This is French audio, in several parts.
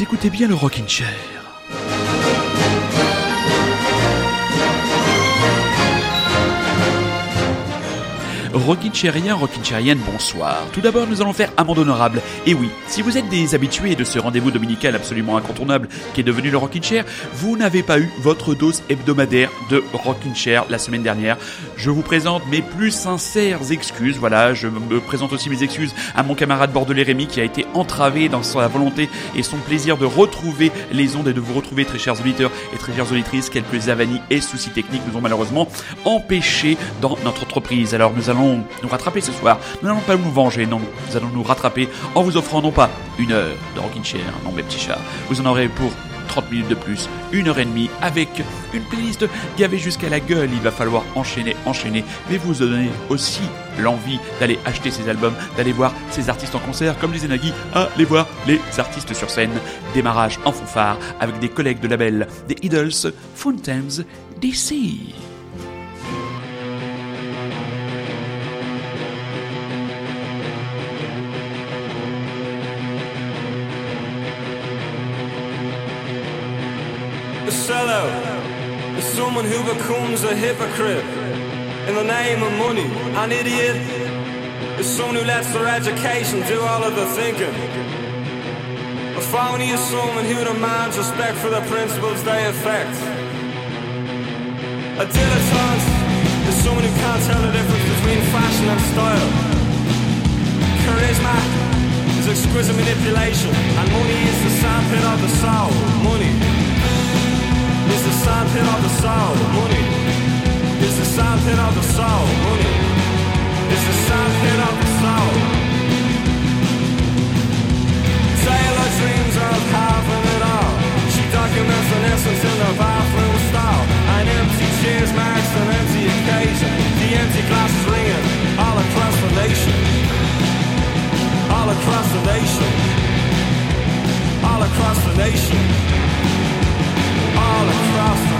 Écoutez bien le Rockin' Chair. Rockin' Chairien, Rockin' Chairienne, bonsoir. Tout d'abord, nous allons faire amende honorable. Et oui, si vous êtes des habitués de ce rendez-vous dominical absolument incontournable qui est devenu le Rockin' Chair, vous n'avez pas eu votre dose hebdomadaire de Rockin' Chair la semaine dernière. Je vous présente mes plus sincères excuses. Voilà, je me présente aussi mes excuses à mon camarade bordelais Rémi qui a été entravé dans sa volonté et son plaisir de retrouver les ondes et de vous retrouver, très chers auditeurs et très chères auditrices. Quelques avanies et soucis techniques nous ont malheureusement empêchés dans notre entreprise. Alors nous allons nous rattraper ce soir. Nous n'allons pas nous venger, non. Nous allons nous rattraper en vous offrant non pas une heure de Rockin' Chair, non mes petits chats. Vous en aurez pour 30 minutes de plus, une heure et demie, avec une playlist gavée jusqu'à la gueule. Il va falloir enchaîner, enchaîner, mais vous donner aussi l'envie d'aller acheter ces albums, d'aller voir ces artistes en concert, comme disait Nagui, aller voir les artistes sur scène. Démarrage en fanfare avec des collègues de label, des Idols, Fountains, DC. Someone who becomes a hypocrite in the name of money. An idiot is someone who lets their education do all of the thinking. A phony is someone who demands respect for the principles they affect. A dilettante is someone who can't tell the difference between fashion and style. Charisma is exquisite manipulation, and money is the sandpit of the soul. Money is the sandpit of the soul. Money is the sandpit of the soul. Money is the sandpit of the soul. Taylor dreams of having it all. She documents an essence in the bathroom stall. An empty cheers marks an empty occasion. The empty glass is ringing all across the nation. All across the nation. All across the nation across the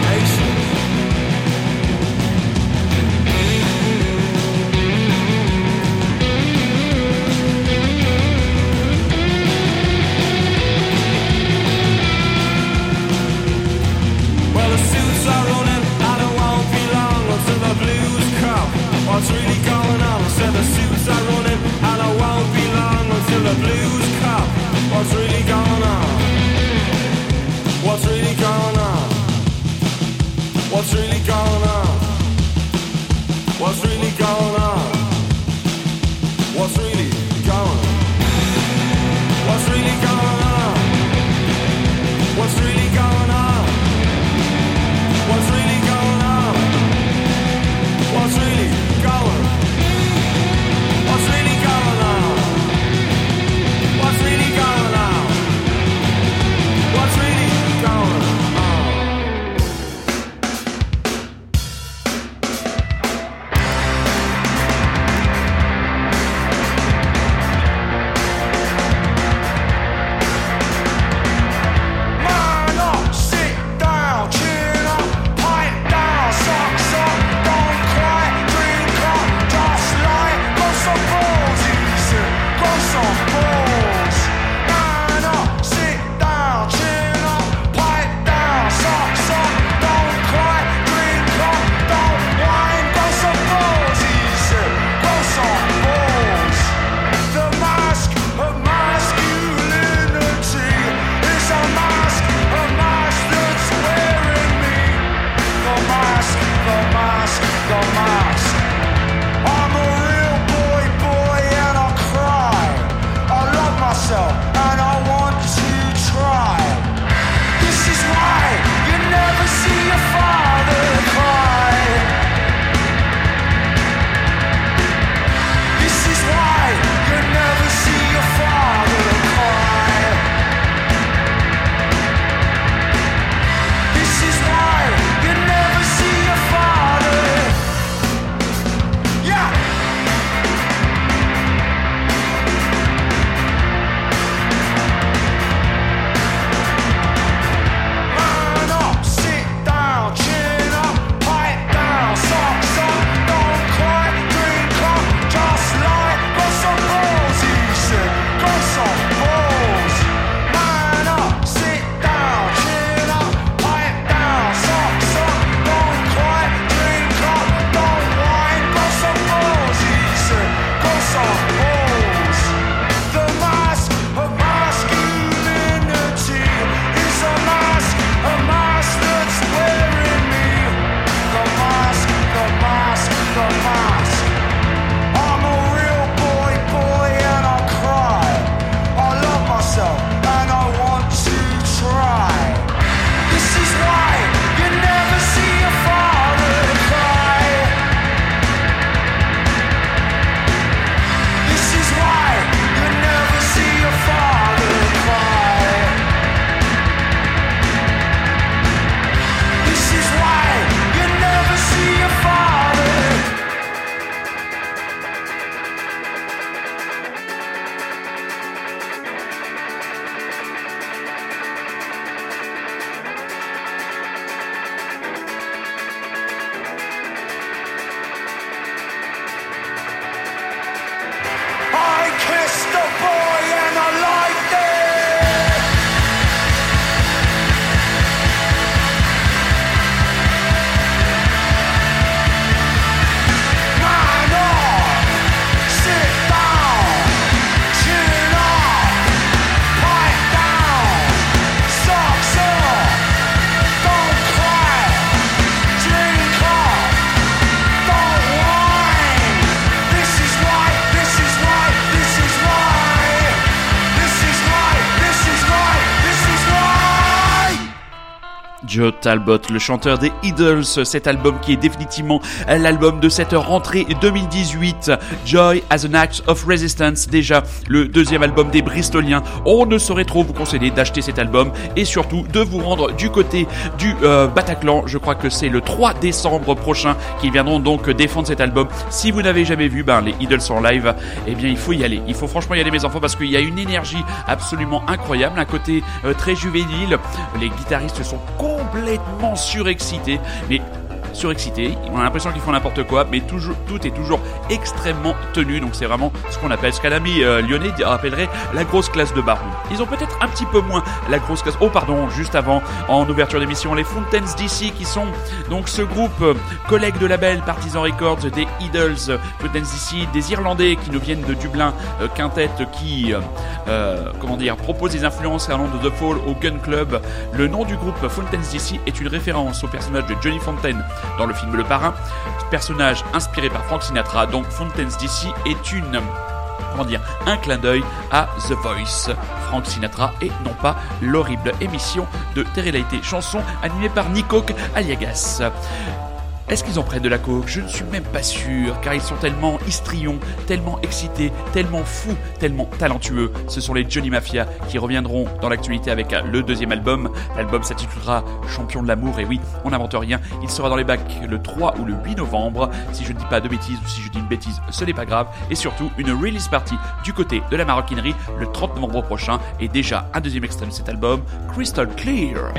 Judd Talbot, le chanteur des Idols, cet album qui est définitivement l'album de cette rentrée 2018. Joy as an Act of Resistance, déjà le deuxième album des Bristoliens. On ne saurait trop vous conseiller d'acheter cet album et surtout de vous rendre du côté du euh, Bataclan. Je crois que c'est le 3 décembre prochain qu'ils viendront donc défendre cet album. Si vous n'avez jamais vu ben, les Idols en live, eh bien il faut y aller. Il faut franchement y aller mes enfants parce qu'il y a une énergie absolument incroyable, un côté euh, très juvénile. Les guitaristes sont complètement surexcités, mais surexcités, on a l'impression qu'ils font n'importe quoi, mais tout est toujours extrêmement tenu, donc c'est vraiment ce qu'on appelle, ce qu'un ami euh, lyonnais rappellerait la grosse classe de baron. Ils ont peut-être un petit peu moins la grosse classe, oh pardon, juste avant, en ouverture d'émission, les Fountains DC qui sont donc ce groupe euh, collègue de label Partisan Records des Idols, Fountains DC, des Irlandais qui nous viennent de Dublin, euh, quintet qui, comment dire, propose des influences allant de The Fall au Gun Club. Le nom du groupe Fountains DC est une référence au personnage de Johnny Fontaine dans le film Le Parrain. personnage inspiré par Frank Sinatra, donc Fountains DC, est une comment dire, un clin d'œil à The Voice, Frank Sinatra et non pas l'horrible émission de télé-réalité chanson animée par Nikok Aliagas. Est-ce qu'ils en prennent de la coke Je ne suis même pas sûr, car ils sont tellement histrions, tellement excités, tellement fous, tellement talentueux. Ce sont les Johnny Mafia qui reviendront dans l'actualité avec le deuxième album. L'album s'intitulera Champion de l'amour, et oui, on n'invente rien. Il sera dans les bacs le 3 ou le 8 novembre. Si je ne dis pas de bêtises ou si je dis une bêtise, ce n'est pas grave. Et surtout, une release party du côté de la maroquinerie le 30 novembre prochain. Et déjà un deuxième extrait de cet album, Crystal Clear.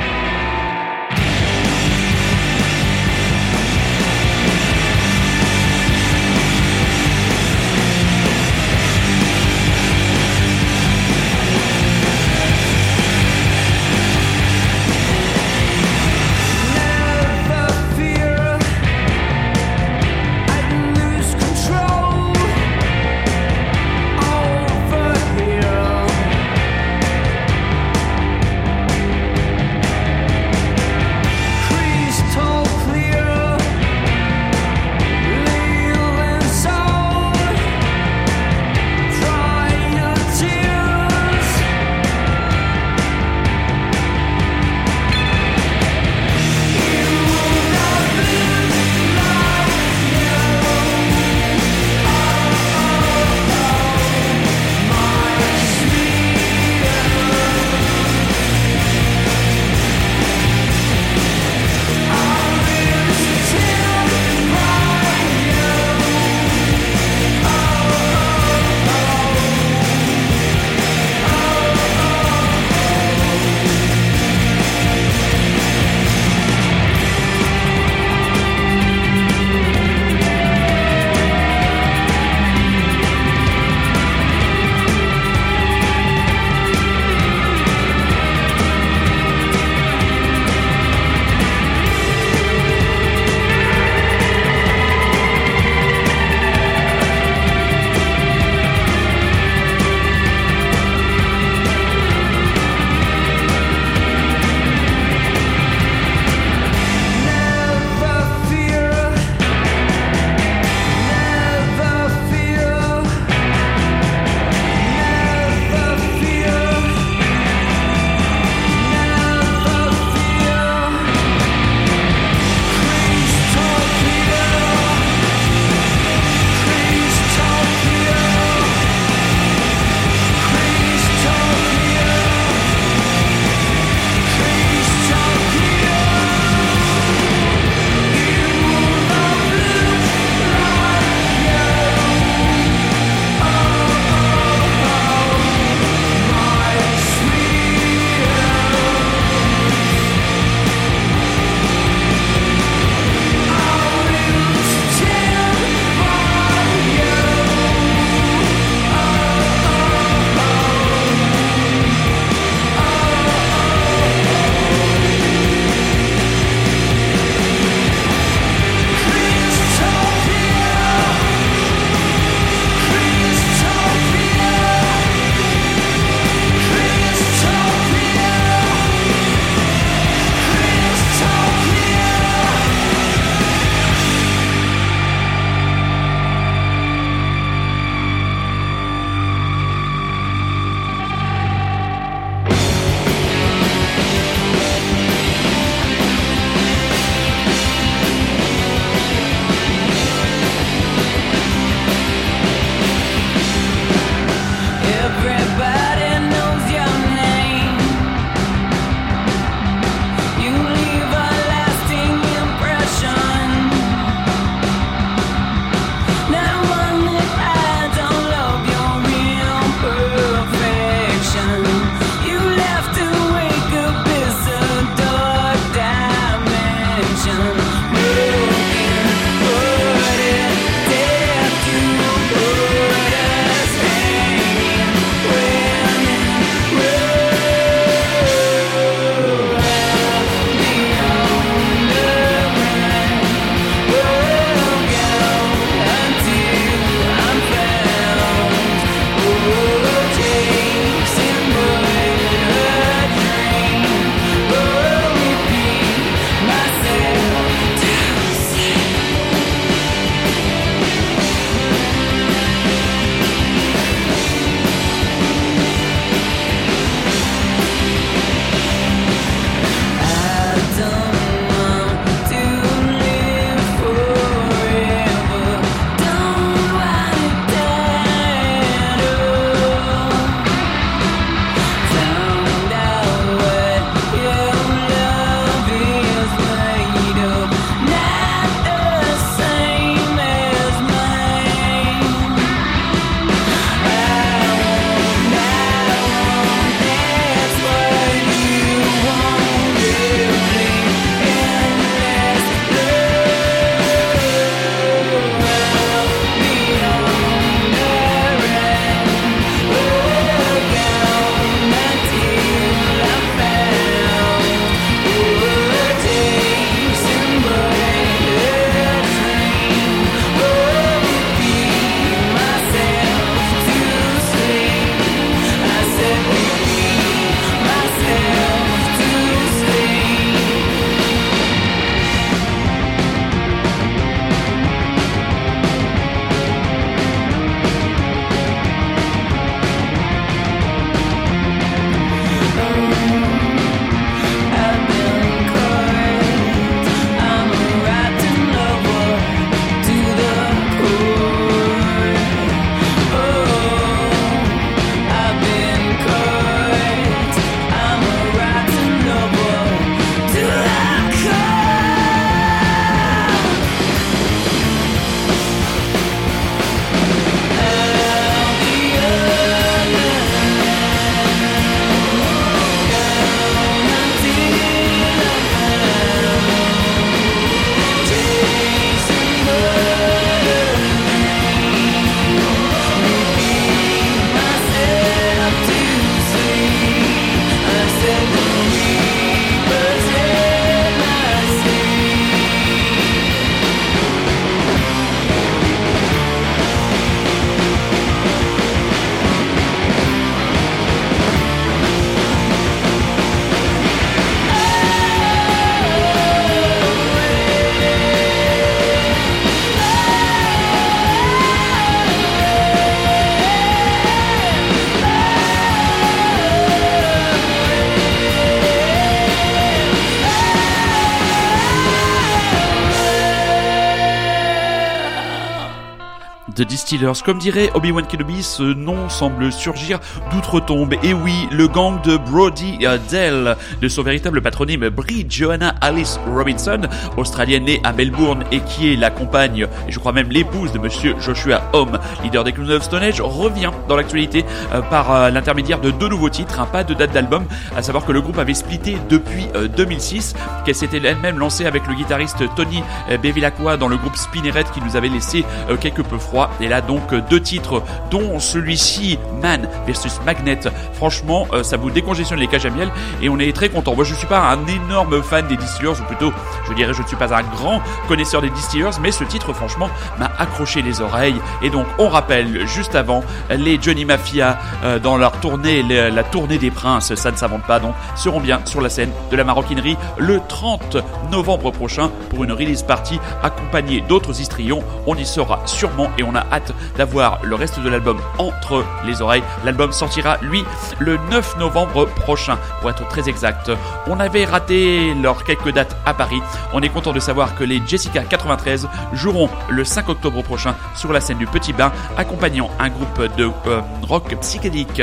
Comme dirait Obi-Wan Kenobi, ce nom semble surgir d'outre-tombe. Et oui, le gang de Brody Dell, de son véritable patronyme Brie Joanna Alice Robinson, australienne née à Melbourne et qui est la compagne, et je crois même l'épouse de monsieur Joshua Home, leader des Clowns of Stone Age, revient dans l'actualité euh, par euh, l'intermédiaire de deux nouveaux titres, un pas de date d'album, à savoir que le groupe avait splitté depuis 2006, euh, qu'elle s'était elle-même lancée avec le guitariste Tony Bevilacqua dans le groupe Spinneret qui nous avait laissé quelque peu froid. Et là donc deux titres, dont celui-ci Man versus Magnet. Franchement, ça vous décongestionne les cages à miel et on est très content. Moi je suis pas un énorme fan des Distillers, ou plutôt je dirais je ne suis pas un grand connaisseur des Distillers, mais ce titre franchement m'a accroché les oreilles. Et donc on rappelle juste avant les Johnny Mafia dans leur tournée, la tournée des princes, ça ne s'invente pas donc, seront bien sur la scène de la maroquinerie le 30 novembre prochain pour une release party accompagnée d'autres histrions. On y sera sûrement et on a hâte d'avoir le reste de l'album entre les oreilles. L'album sortira lui le 9 novembre prochain pour être très exact. On avait raté leurs quelques dates à Paris. On est content de savoir que les Jessica 93 joueront le 5 octobre prochain sur la scène du Petit Bain accompagnant un groupe de euh, rock psychédélique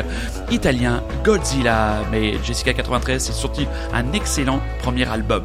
italien Godzilla. Mais Jessica 93 c'est sorti un excellent premier album.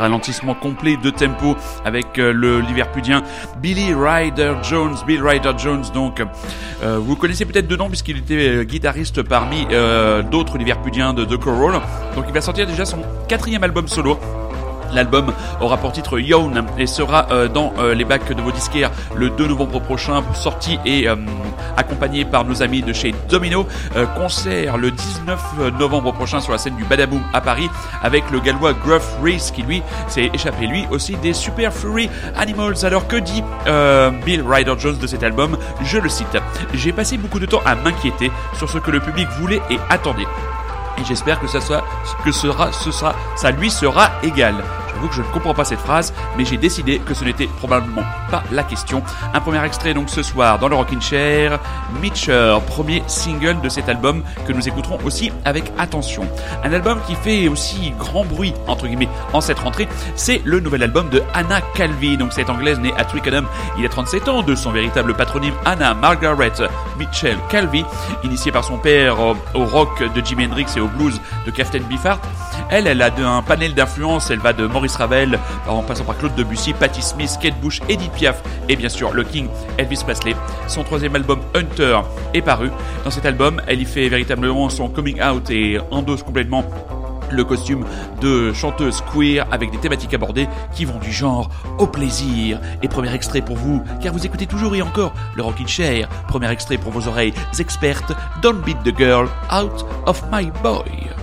Ralentissement complet de tempo avec euh, le Liverpudien Billy Ryder Jones. Bill Ryder Jones, donc, euh, vous connaissez peut-être de nom puisqu'il était euh, guitariste parmi d'autres Liverpudiens de The Coral. Donc il va sortir déjà son quatrième album solo L'album aura pour titre Yawn et sera dans les bacs de vos disquaires le 2 novembre prochain, sorti et accompagné par nos amis de chez Domino. concert le 19 novembre prochain sur la scène du Badaboom à Paris avec le gallois Gruff Reese qui lui s'est échappé lui aussi des Super Fury Animals. Alors que dit Bill Ryder Jones de cet album? Je le cite. J'ai passé beaucoup de temps à m'inquiéter sur ce que le public voulait et attendait et j'espère que ça que ça lui sera égal. Que je ne comprends pas cette phrase, mais j'ai décidé que ce n'était probablement pas la question. Un premier extrait donc ce soir dans le Rockin' Chair, Mitcher, premier single de cet album que nous écouterons aussi avec attention. Un album qui fait aussi grand bruit entre guillemets en cette rentrée, c'est le nouvel album de Anna Calvi. Donc cette anglaise née à Twickenham il y a 37 ans de son véritable patronyme Anna Margaret Mitchell Calvi, initiée par son père au rock de Jimi Hendrix et au blues de Captain Biffart. Elle, elle a un panel d'influence, elle va de Maurice Ravel, en passant par Claude Debussy, Patti Smith, Kate Bush, Edith Piaf et bien sûr le King Elvis Presley. Son troisième album Hunter est paru. Dans cet album, elle y fait véritablement son coming out et endosse complètement le costume de chanteuse queer avec des thématiques abordées qui vont du genre au plaisir. Et premier extrait pour vous, car vous écoutez toujours et encore le Rockin' Chair. Premier extrait pour vos oreilles expertes, Don't Beat the Girl Out of My Boy.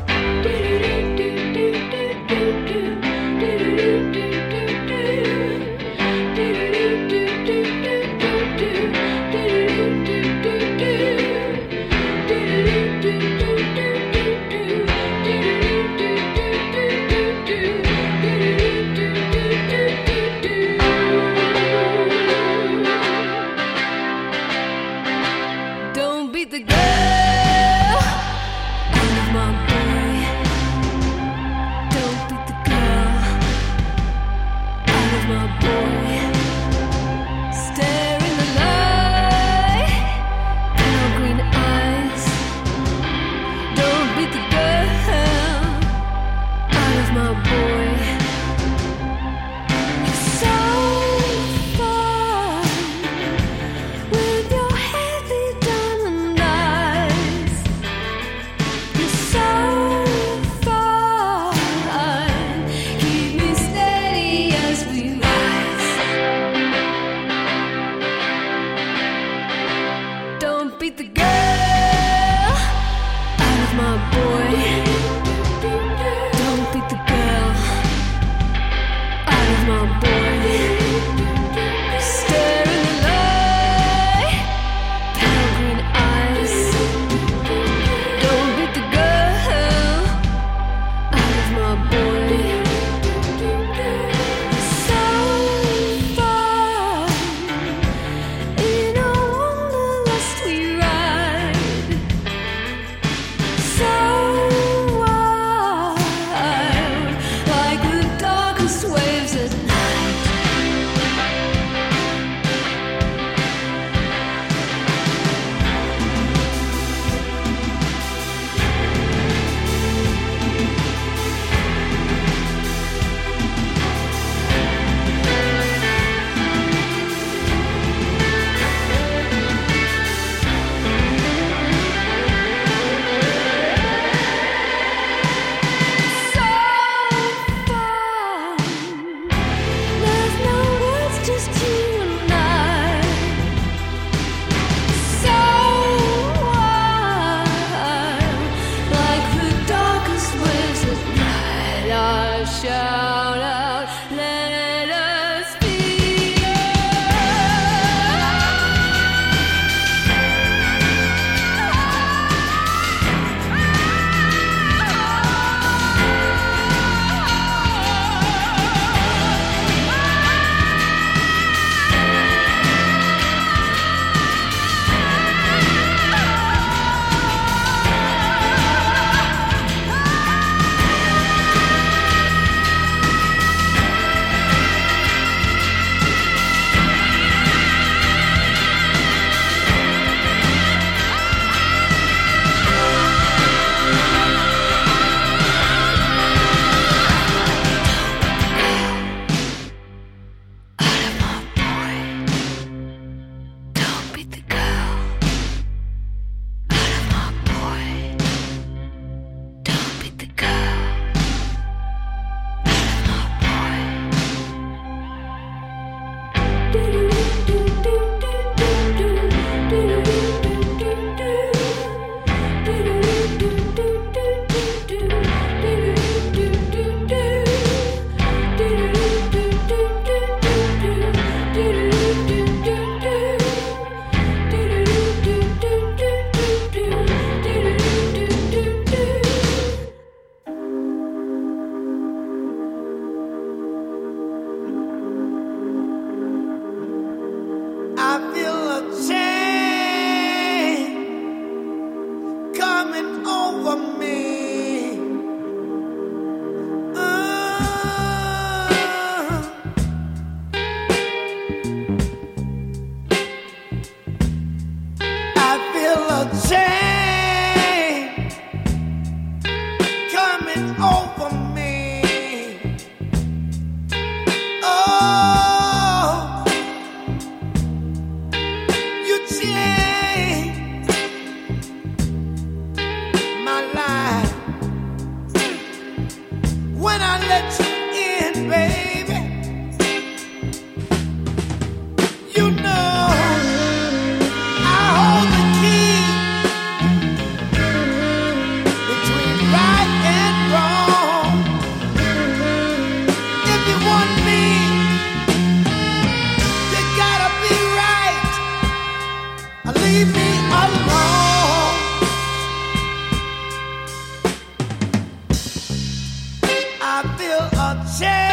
shit!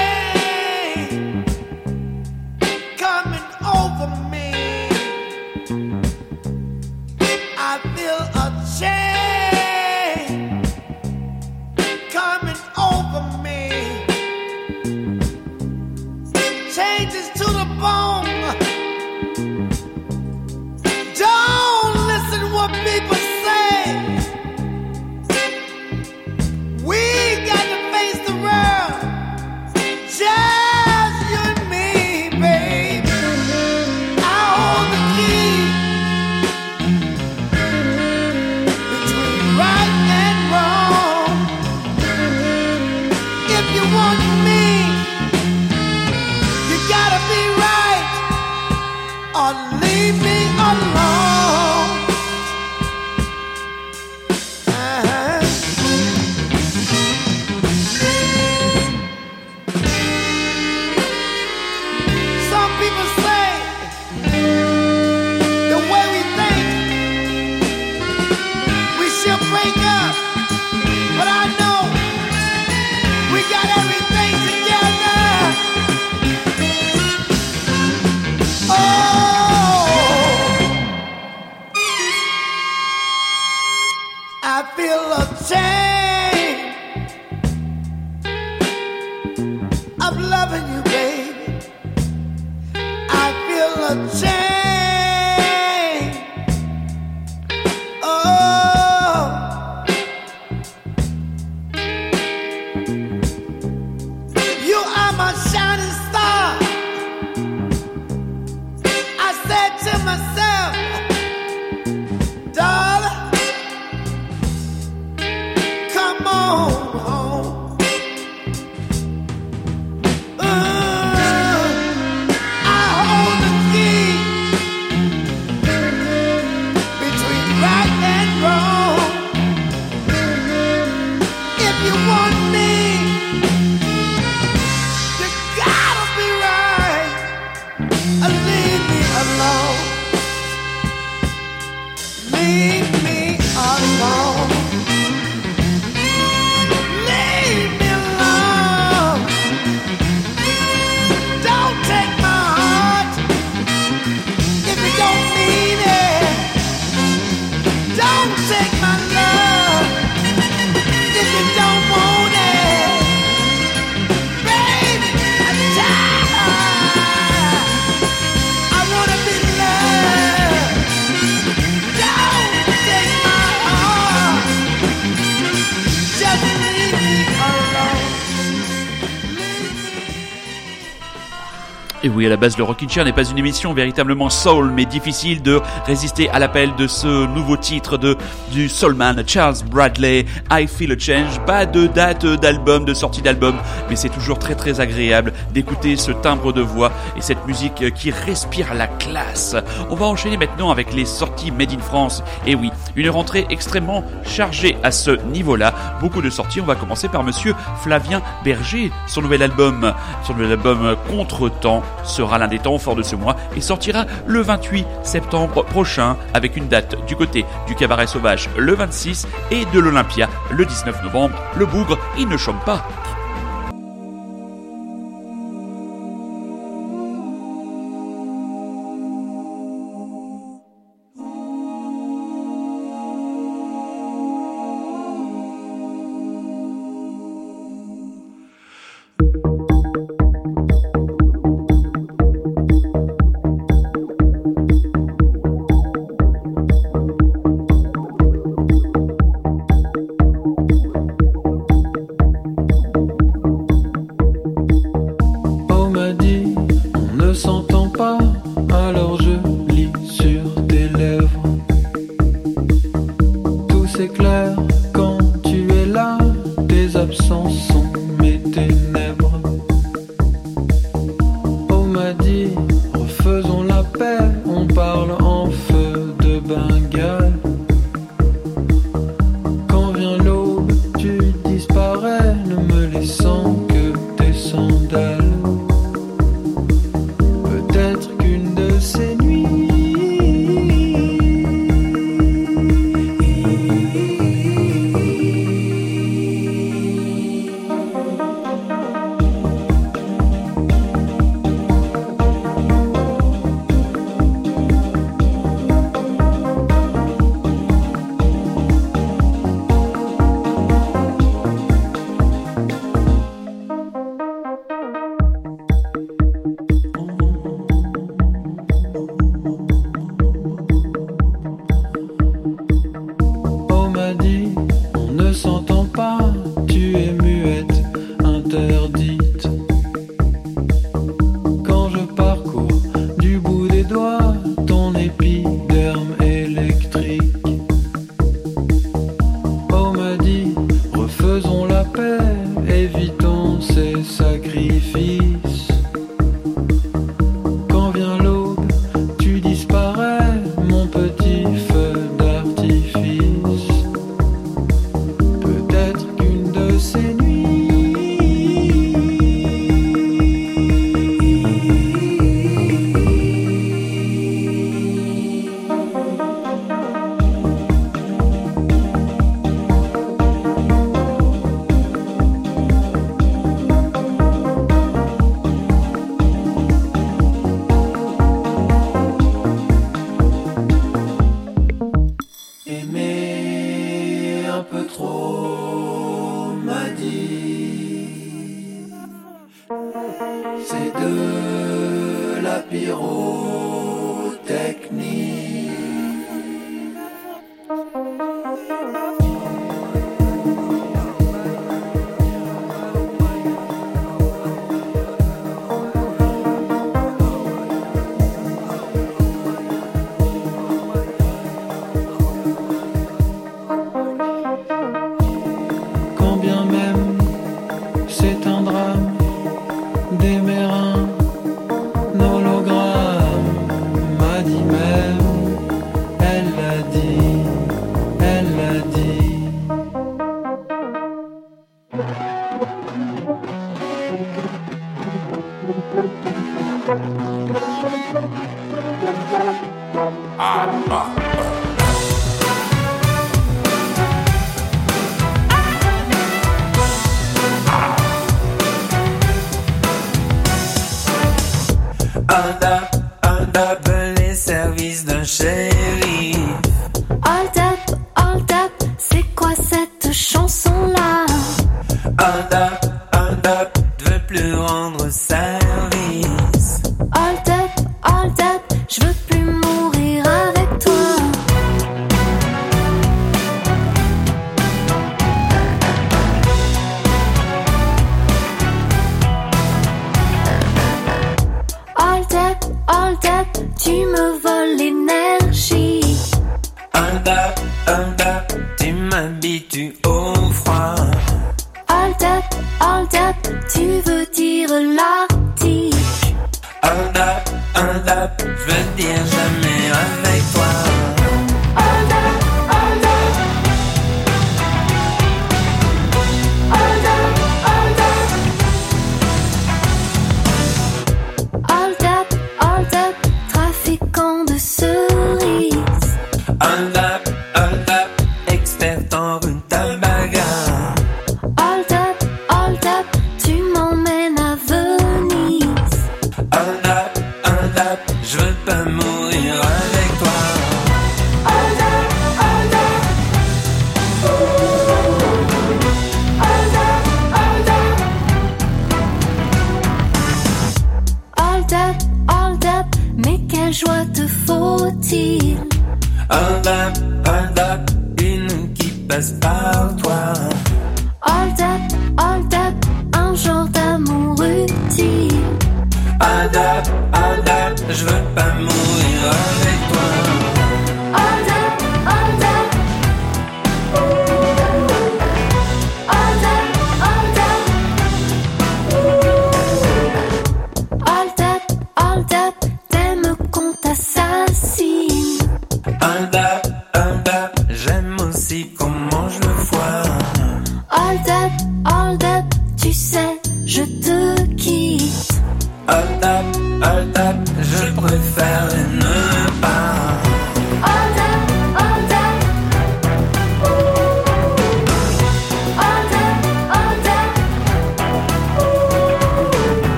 Oui, à la base, le Rockin' Chair n'est pas une émission véritablement soul, mais difficile de résister à l'appel de ce nouveau titre de du soulman Charles Bradley, I Feel a Change. Pas de date d'album, de sortie d'album, mais c'est toujours très très agréable d'écouter ce timbre de voix et cette musique qui respire la classe. On va enchaîner maintenant avec les sorties Made in France. Et oui, une rentrée extrêmement chargée à ce niveau-là. Beaucoup de sorties. On va commencer par Monsieur Flavien Berger, son nouvel album, son nouvel album Contre-temps sera l'un des temps forts de ce mois et sortira le 28 septembre prochain avec une date du côté du Cabaret Sauvage le 26 et de l'Olympia le 19 novembre. Le bougre, il ne chôme pas.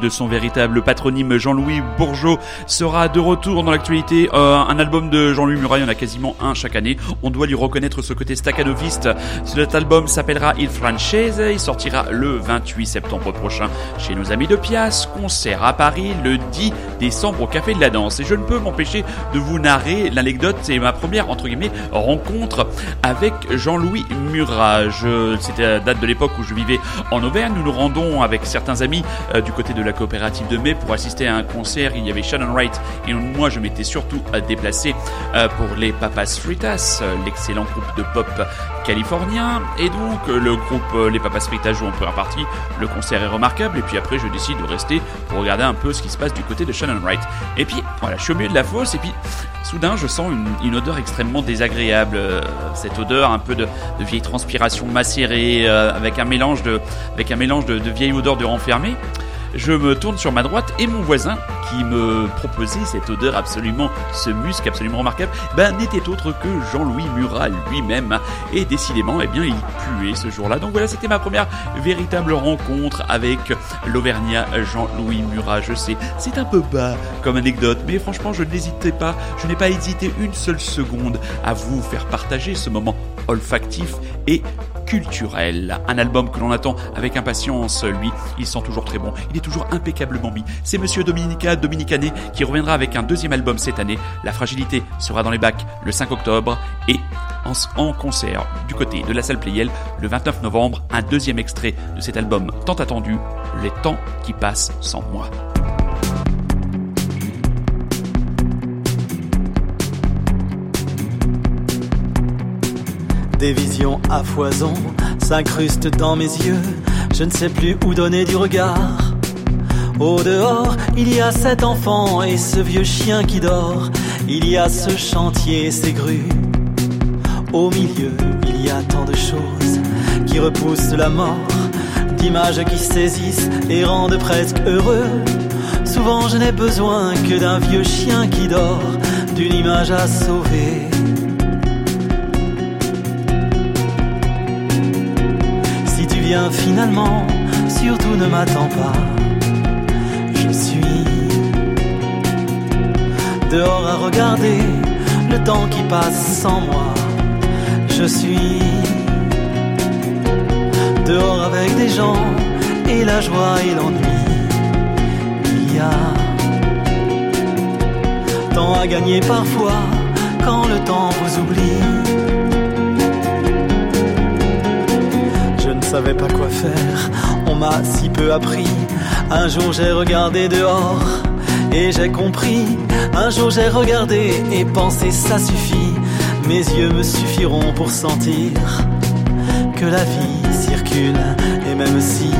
De son véritable patronyme Jean-Louis Bourgeot, sera de retour dans l'actualité. Euh, un album de Jean-Louis Murat, il en a quasiment un chaque année. On doit lui reconnaître ce côté staccanoviste. Cet album s'appellera Il Francese. Il sortira le 28 septembre prochain chez nos amis de Pias. Concert à Paris le 10 décembre au Café de la Danse. Et je ne peux m'empêcher de vous narrer l'anecdote. C'est ma première, entre guillemets, rencontre avec Jean-Louis Murat. C'était la date de l'époque où je vivais en Auvergne. Nous nous rendons avec certains amis euh, du côté de la coopérative de mai pour assister à un concert. Il y avait Shannon Wright et moi je m'étais surtout euh, déplacé euh, pour les Papas Fritas, l'excellent groupe de pop californien. Et donc le groupe Les Papas Fritas joue en première partie. Le concert est remarquable et puis après je décide de rester pour regarder un peu ce qui se passe du côté de Shannon Et puis voilà, je suis au milieu de la fosse et puis soudain je sens une, odeur extrêmement désagréable. cette odeur un peu de, vieille transpiration macérée avec un mélange de, avec un mélange de vieille odeur de renfermé je me tourne sur ma droite et mon voisin, qui me proposait cette odeur absolument, ce musc absolument remarquable, ben, n'était autre que Jean-Louis Murat lui-même. Et décidément, eh bien, il puait ce jour-là. Donc voilà, c'était ma première véritable rencontre avec l'Auvergnat Jean-Louis Murat. Je sais, c'est un peu bas comme anecdote, mais franchement, je n'hésitais pas, je n'ai pas hésité une seule seconde à vous faire partager ce moment olfactif et culturel. Un album que l'on attend avec impatience, lui, il sent toujours très bon, il est toujours impeccablement mis. C'est Monsieur Dominica Dominicané qui reviendra avec un deuxième album cette année. La fragilité sera dans les bacs le 5 octobre et en, concert du côté de la salle Playel le 29 novembre, un deuxième extrait de cet album tant attendu, Les temps qui passent sans moi. Des visions à foison s'incrustent dans mes yeux. Je ne sais plus où donner du regard. Au dehors, il y a cet enfant et ce vieux chien qui dort. Il y a ce chantier, ces grues. Au milieu, il y a tant de choses qui repoussent la mort, d'images qui saisissent et rendent presque heureux. Souvent, je n'ai besoin que d'un vieux chien qui dort, d'une image à sauver. Viens finalement, surtout ne m'attends pas. Je suis dehors à regarder le temps qui passe sans moi. Je suis dehors avec des gens et la joie et l'ennui. Il y a tant à gagner parfois quand le temps vous oublie. Savais pas quoi faire, on m'a si peu appris. Un jour j'ai regardé dehors et j'ai compris. Un jour j'ai regardé et pensé ça suffit. Mes yeux me suffiront pour sentir que la vie circule. Et même si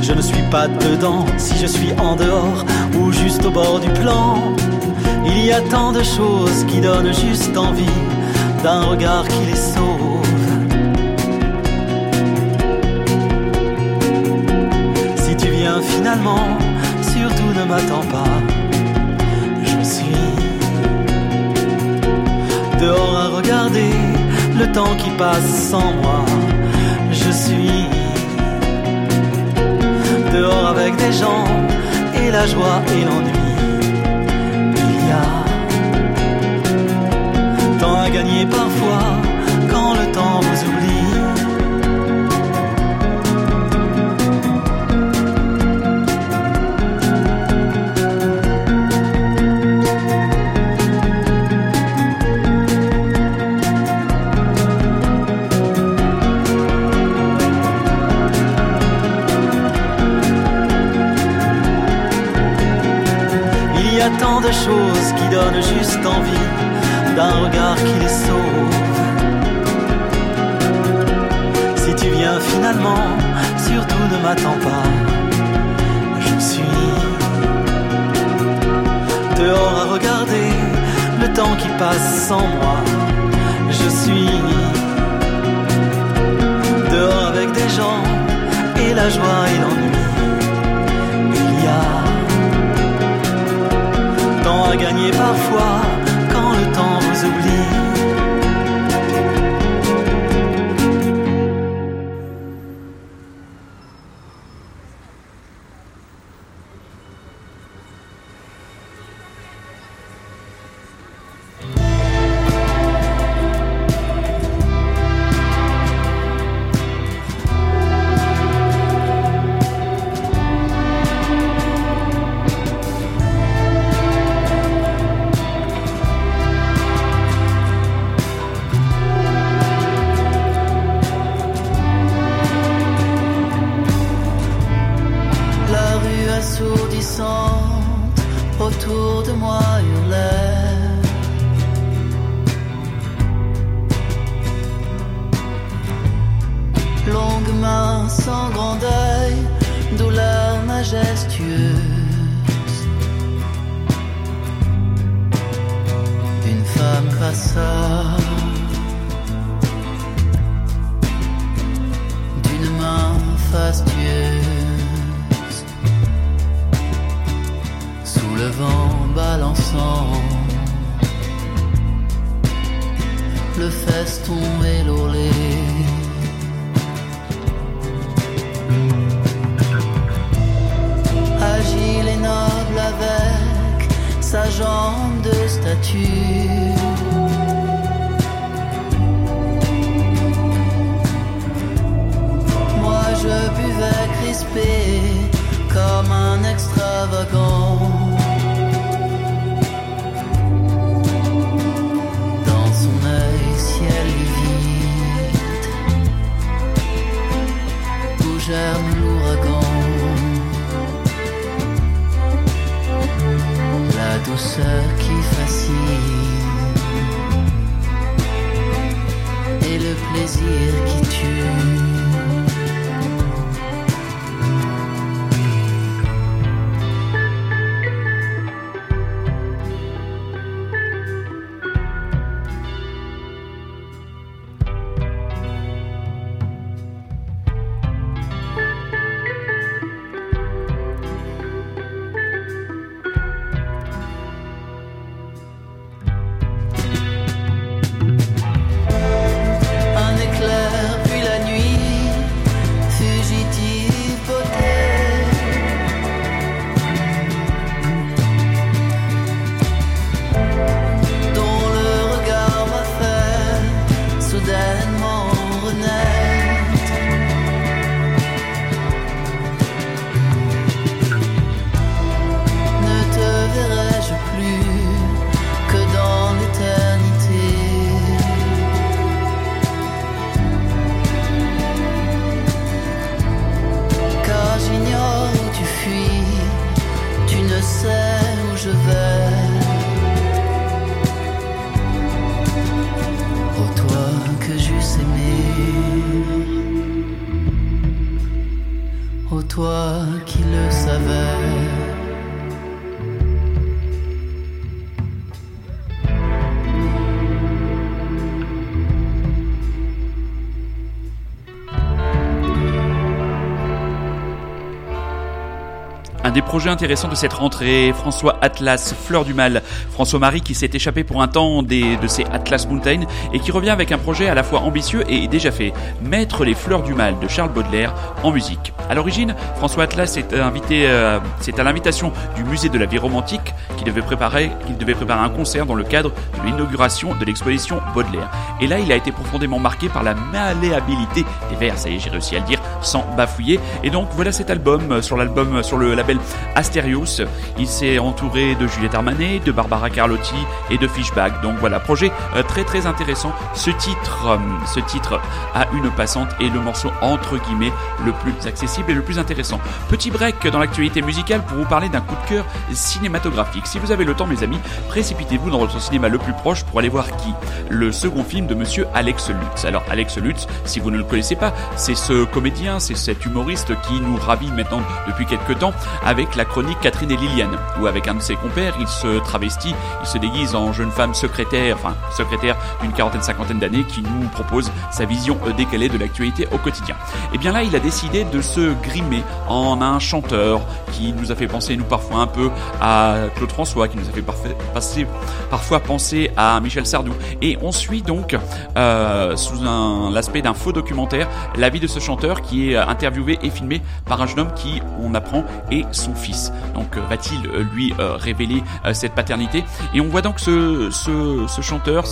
je ne suis pas dedans, si je suis en dehors ou juste au bord du plan, il y a tant de choses qui donnent juste envie d'un regard qui les sauve. Surtout ne m'attends pas. Je suis dehors à regarder le temps qui passe sans moi. Je suis dehors avec des gens et la joie et l'ennui. Il y a tant à gagner parfois quand le temps vous oublie. Choses qui donnent juste envie d'un regard qui les sauve. Si tu viens finalement, surtout ne m'attends pas. Je suis dehors à regarder le temps qui passe sans moi. Je suis dehors avec des gens et la joie et l'ennui. À gagner parfois quand le temps vous oublie. comme un extravagant. Dans son œil, ciel vide, où l'ouragan. La douceur qui fascine et le plaisir qui tue. Projets intéressants de cette rentrée, François Atlas, Fleur du Mal. François Marie qui s'est échappé pour un temps de ces Atlas Mountain et qui revient avec un projet à la fois ambitieux et déjà fait. Mettre les Fleurs du Mal de Charles Baudelaire en musique. À l'origine, François Atlas est invité, euh, c'est à l'invitation du musée de la vie romantique qu'il devait préparer, qu'il devait préparer un concert dans le cadre de l'inauguration de l'exposition Baudelaire. Et là, il a été profondément marqué par la malléabilité des vers. Ça y est, j'ai réussi à le dire sans bafouiller. Et donc, voilà cet album, euh, sur l'album, euh, sur le label Asterios. Il s'est entouré de Juliette Armanet, de Barbara Carlotti et de Fishback. Donc voilà, projet euh, très très intéressant. Ce titre, ce titre a une passante et le morceau entre guillemets le plus accessible et le plus intéressant. Petit break dans l'actualité musicale pour vous parler d'un coup de cœur cinématographique. Si vous avez le temps, mes amis, précipitez-vous dans votre cinéma le plus proche pour aller voir qui? Le second film de Monsieur Alex Lutz. Alors Alex Lutz, si vous ne le connaissez pas, c'est ce comédien, c'est cet humoriste qui nous ravit maintenant depuis quelques temps avec la chronique Catherine et Liliane, où avec un de ses compères, il se travestit, il se déguise en jeune femme secrétaire, enfin secrétaire d'une quarantaine cinquantaine d'années, qui nous propose sa vision euh, décalée de l'actualité au quotidien. Et bien là, il a décidé de se grimer en un chanteur qui nous a fait penser nous parfois un peu à Claude François, qui nous a fait parfait- passer, parfois penser à Michel Sardou. Et on suit donc euh, sous l'aspect d'un faux documentaire la vie de ce chanteur qui est euh, interviewé et filmé par un jeune homme qui, on apprend, est son fils. Donc euh, va-t-il euh, lui révéler cette paternité? Et on voit donc ce, chanteur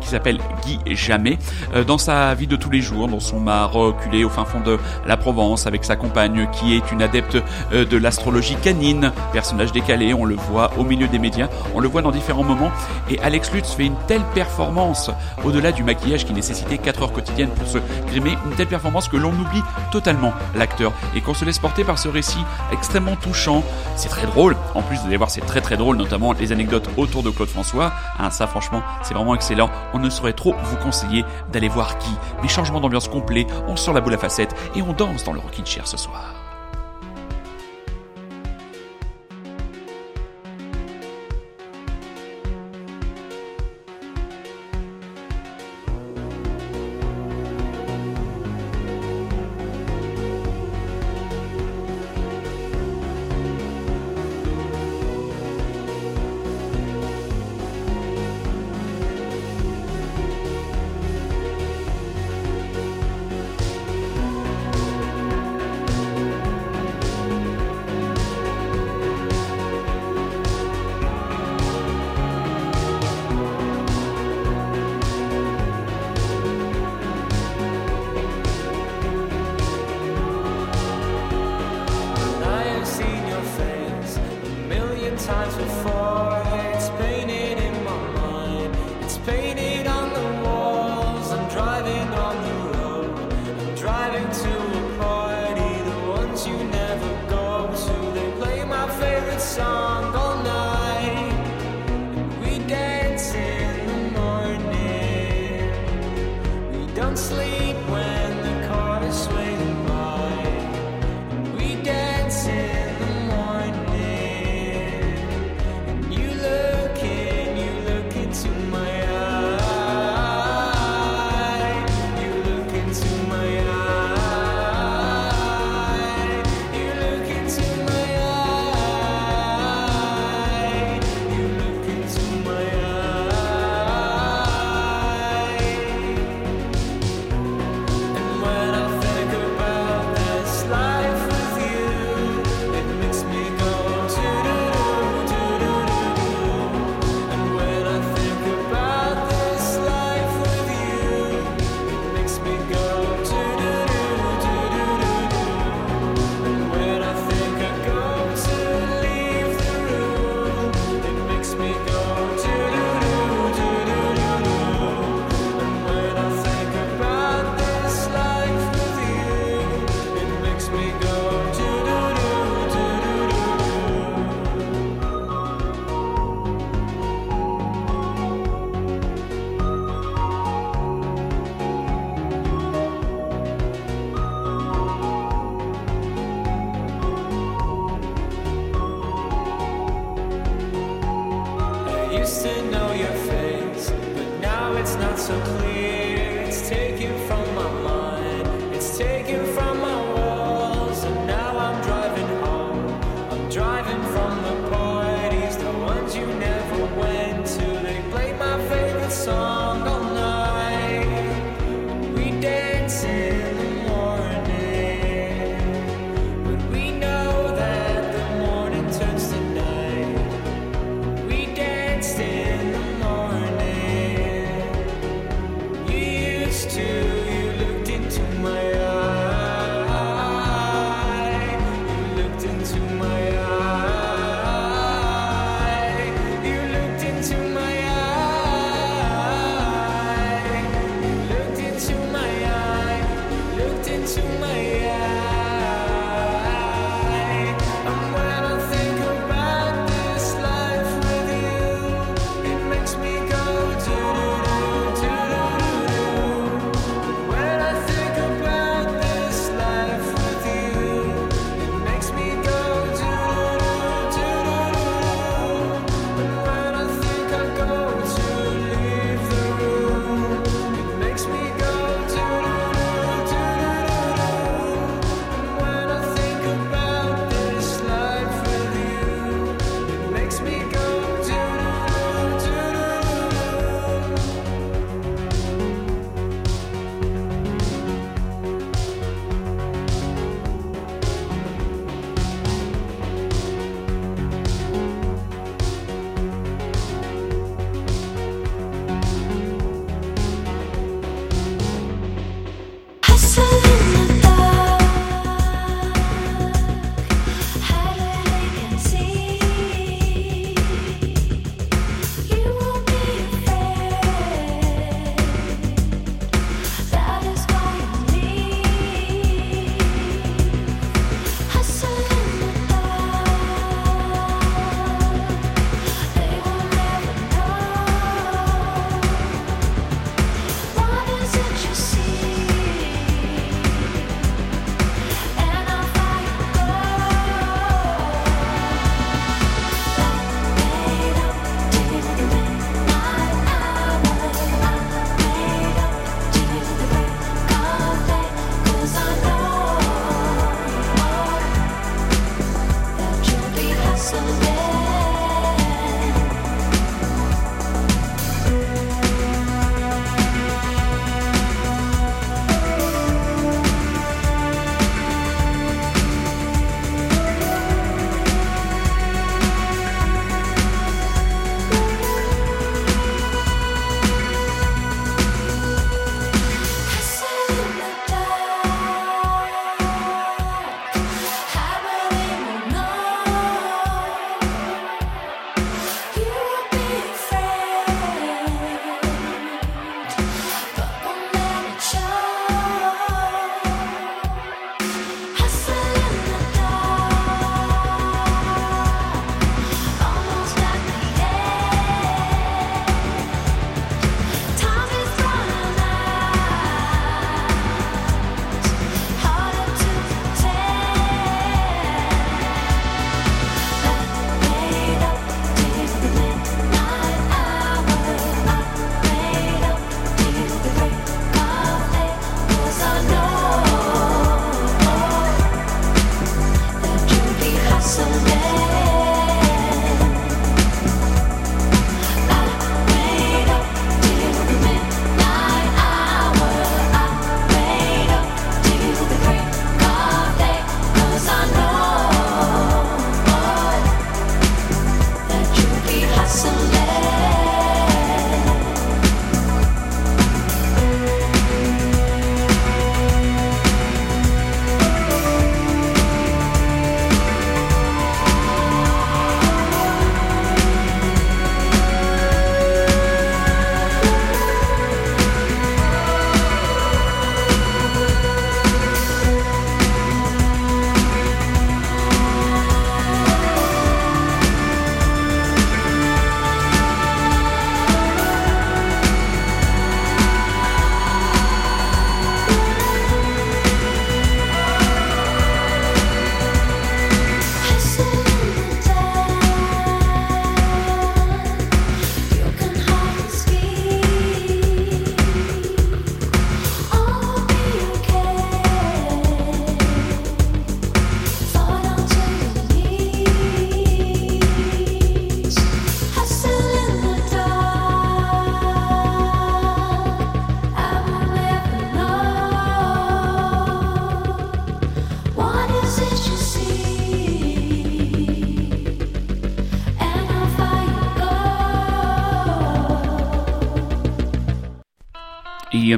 qui s'appelle Guy Jamais dans sa vie de tous les jours, dans son mât reculé au fin fond de la Provence avec sa compagne qui est une adepte de l'astrologie canine, personnage décalé, on le voit au milieu des médias, on le voit dans différents moments. Et Alex Lutz fait une telle performance au-delà du maquillage qui nécessitait 4 heures quotidiennes pour se grimer, une telle performance que l'on oublie totalement l'acteur et qu'on se laisse porter par ce récit extrêmement touchant. C'est très drôle, en plus vous allez voir c'est très très drôle, notamment les anecdotes autour de Claude François. Hein, ça franchement c'est vraiment excellent. On ne saurait trop vous conseiller d'aller voir qui. Mais changement d'ambiance complet, on sort la boule à facettes et on danse dans le Rockin' Chair ce soir.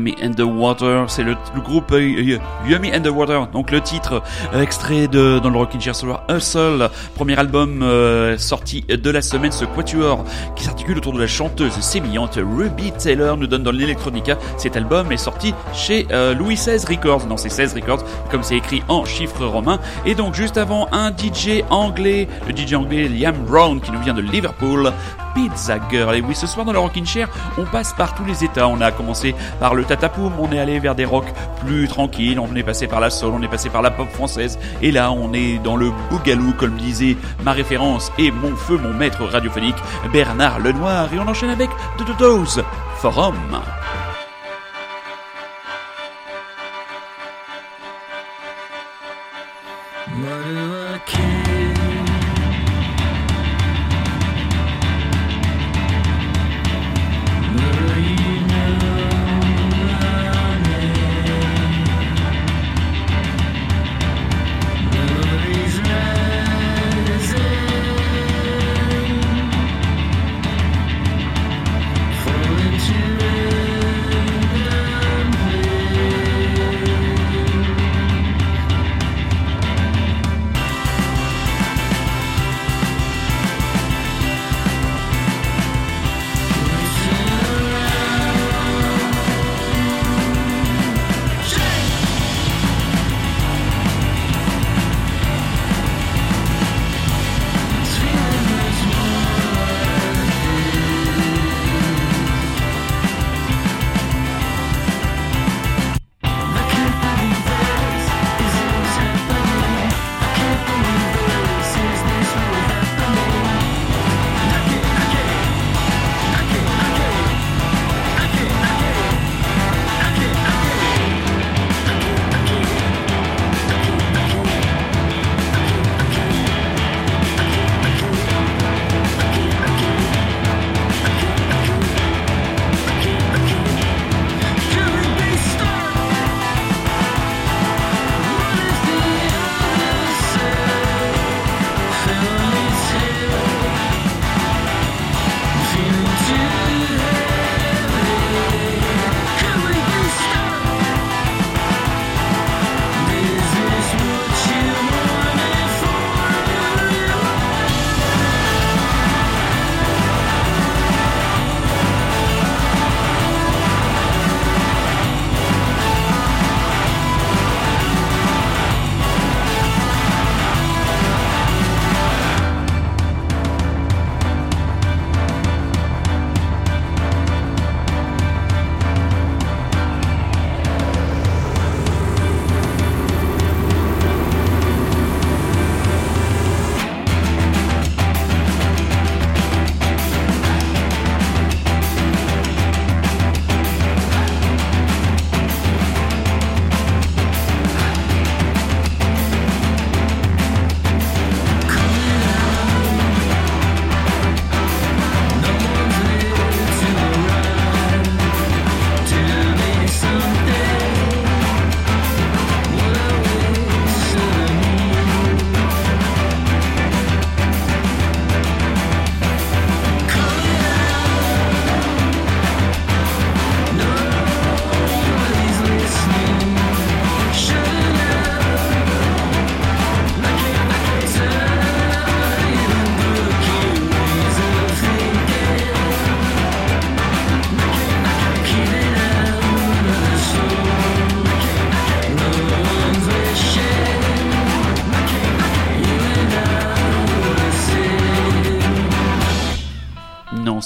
Yummy and the Water, c'est le, groupe euh, euh, Yummy and the Water, donc le titre euh, extrait de dans le Rockin' Chair Solar Hustle, premier album sorti de la semaine, ce quatuor qui s'articule autour de la chanteuse sémillante Ruby Taylor nous donne dans l'Electronica. Cet album est sorti chez Louis XVI Records, non c'est 16 Records, comme c'est écrit en chiffres romains. Et donc juste avant un DJ anglais, le DJ anglais Liam Brown qui nous vient de Liverpool, Pizza Girl. Et oui, ce soir dans le Rockin' Chair, on passe par tous les états. On a commencé par le tatapoum, on est allé vers des rocks plus tranquilles, on est passé par la soul, on est passé par la pop française. Et là, on est dans le bougalou, comme disait ma référence et mon feu, mon maître radiophonique, Bernard Lenoir. Et on enchaîne avec The Dodos, Forum.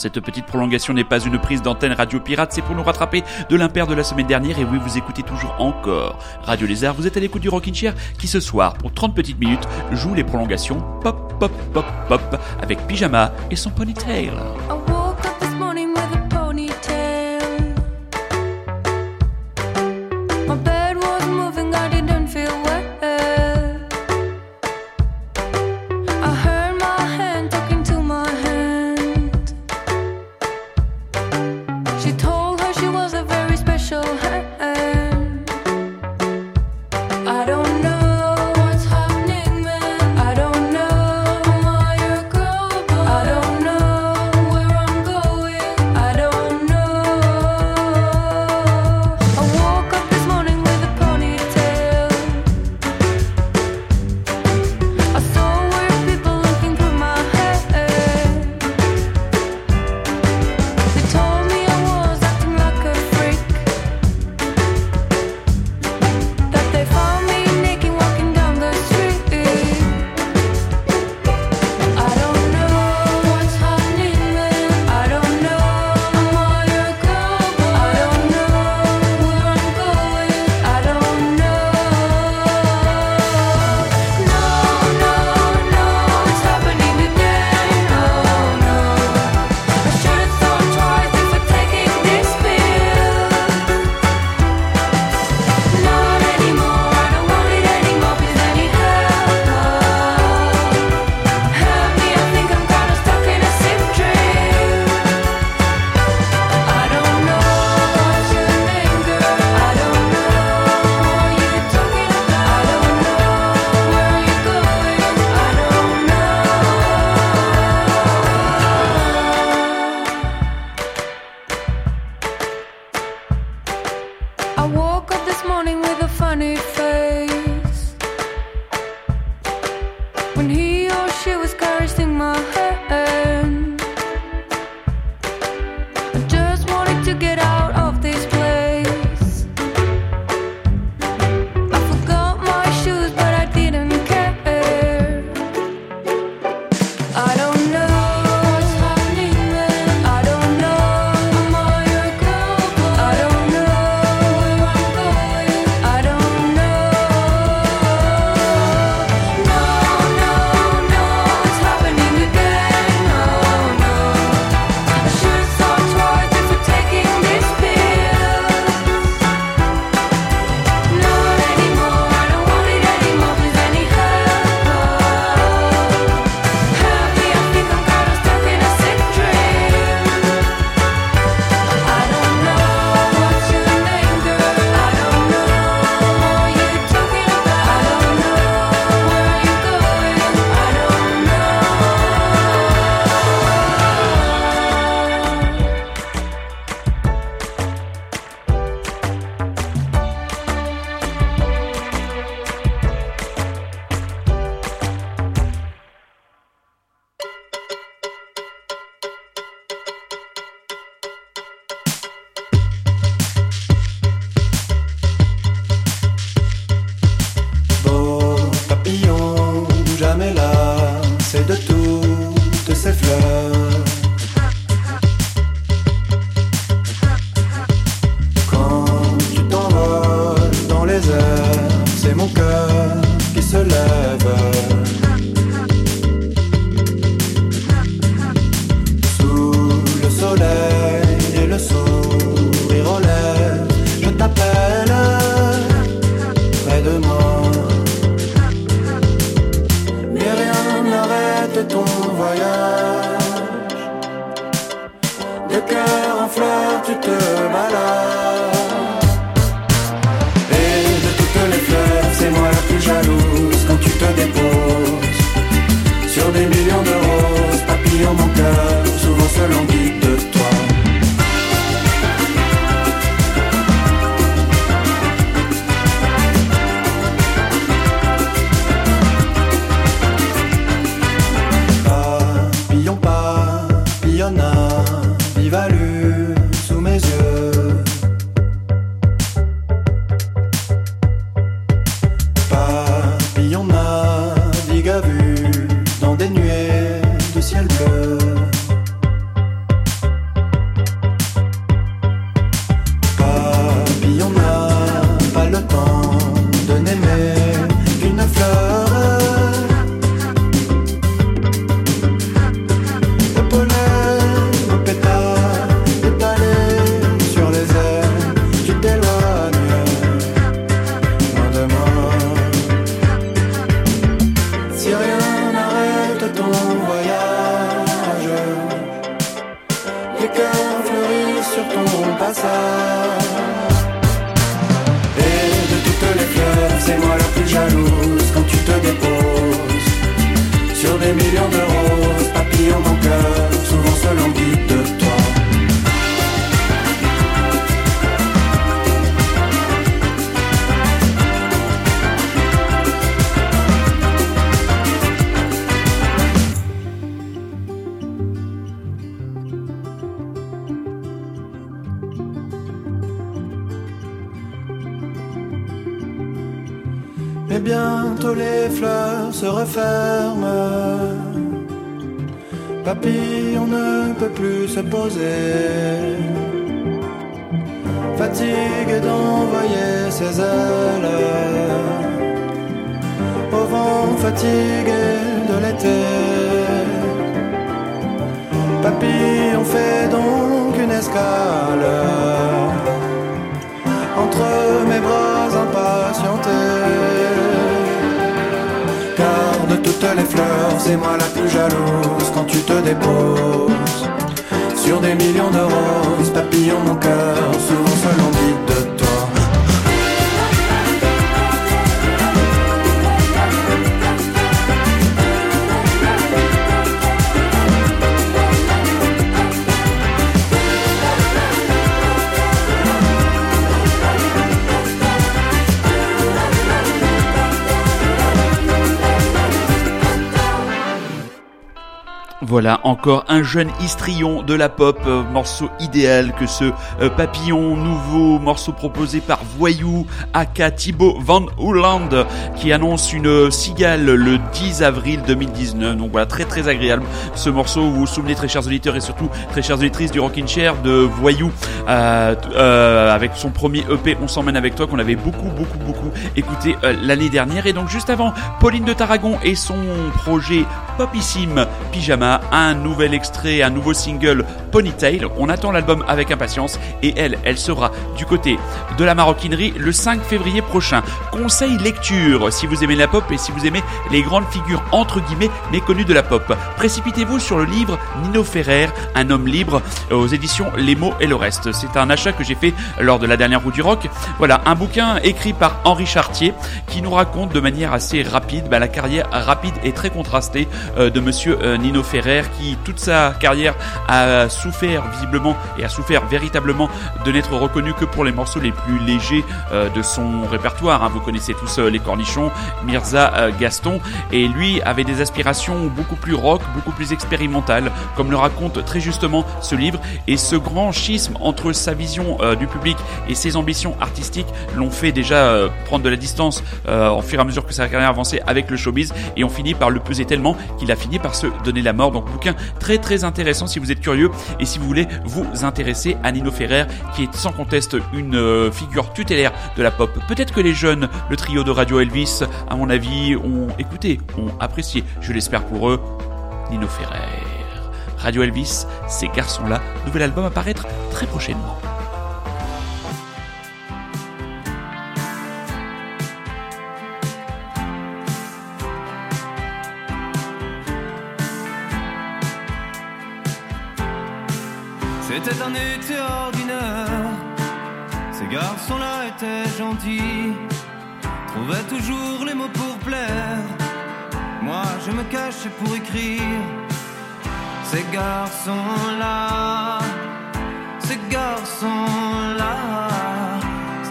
Cette petite prolongation n'est pas une prise d'antenne Radio Pirate, c'est pour nous rattraper de l'impair de la semaine dernière. Et oui, vous écoutez toujours encore Radio Lézard. Vous êtes à l'écoute du Rockin' Chair qui ce soir, pour 30 petites minutes, joue les prolongations pop, pop, pop, pop avec Pyjama et son ponytail. I bientôt les fleurs se referment. Papillon ne peut plus se poser. Fatigué d'envoyer ses ailes. Au vent fatigué de l'été. Papillon fait donc une escale entre mes bras impatientés. Toutes les fleurs, c'est moi la plus jalouse quand tu te déposes. Sur des millions de roses, papillons mon cœur, souvent se languit de Voilà encore un jeune histrion de la pop, euh, morceau idéal que ce euh, papillon nouveau, morceau proposé par Voyou, aka Thibaut Van Holland, qui annonce une cigale le 10 avril 2019. Donc voilà, très très agréable ce morceau. Vous vous souvenez, très chers auditeurs et surtout très chères auditrices du Rockin' Chair de Voyou, euh, avec son premier EP On s'emmène avec toi qu'on avait beaucoup beaucoup beaucoup écouté l'année dernière. Et donc juste avant, Pauline de Tarragon et son projet popissime Pyjama, un nouvel extrait, un nouveau single Ponytail. On attend l'album avec impatience et elle, elle sera du côté de la maroquinerie le 5 février prochain. Conseil lecture, si vous aimez la pop et si vous aimez les grandes figures entre guillemets méconnues de la pop. Précipitez-vous sur le livre Nino Ferrer, Un homme libre, aux éditions Les mots et le reste. C'est un achat que j'ai fait lors de la dernière roue du rock. Voilà, un bouquin écrit par Henri Chartier qui nous raconte de manière assez rapide bah, la carrière rapide et très contrastée euh, de monsieur euh, Nino Ferrer qui toute sa carrière a souffert visiblement et a souffert véritablement de n'être reconnu que pour les morceaux les plus légers euh, de son répertoire. hein. Vous connaissez tous euh, les cornichons, Mirza euh, Gaston et lui avait des aspirations beaucoup plus rock, beaucoup plus expérimentales comme le raconte très justement ce livre et ce grand schisme entre sa vision du public et ses ambitions artistiques l'ont fait déjà prendre de la distance au fur et à mesure que sa carrière avançait avec le showbiz et ont fini par le peser tellement qu'il a fini par se donner la mort. Bouquin très très intéressant si vous êtes curieux et si vous voulez vous intéresser à Nino Ferrer qui est sans conteste une euh, figure tutélaire de la pop. Peut-être que les jeunes, le trio de Radio Elvis, à mon avis, ont écouté, ont apprécié, je l'espère pour eux, Nino Ferrer. Radio Elvis, ces garçons-là, nouvel album à très prochainement. C'était un été ordinaire. Ces garçons-là étaient gentils, trouvaient toujours les mots pour plaire. Moi, je me cachais pour écrire. Ces garçons-là, ces garçons-là,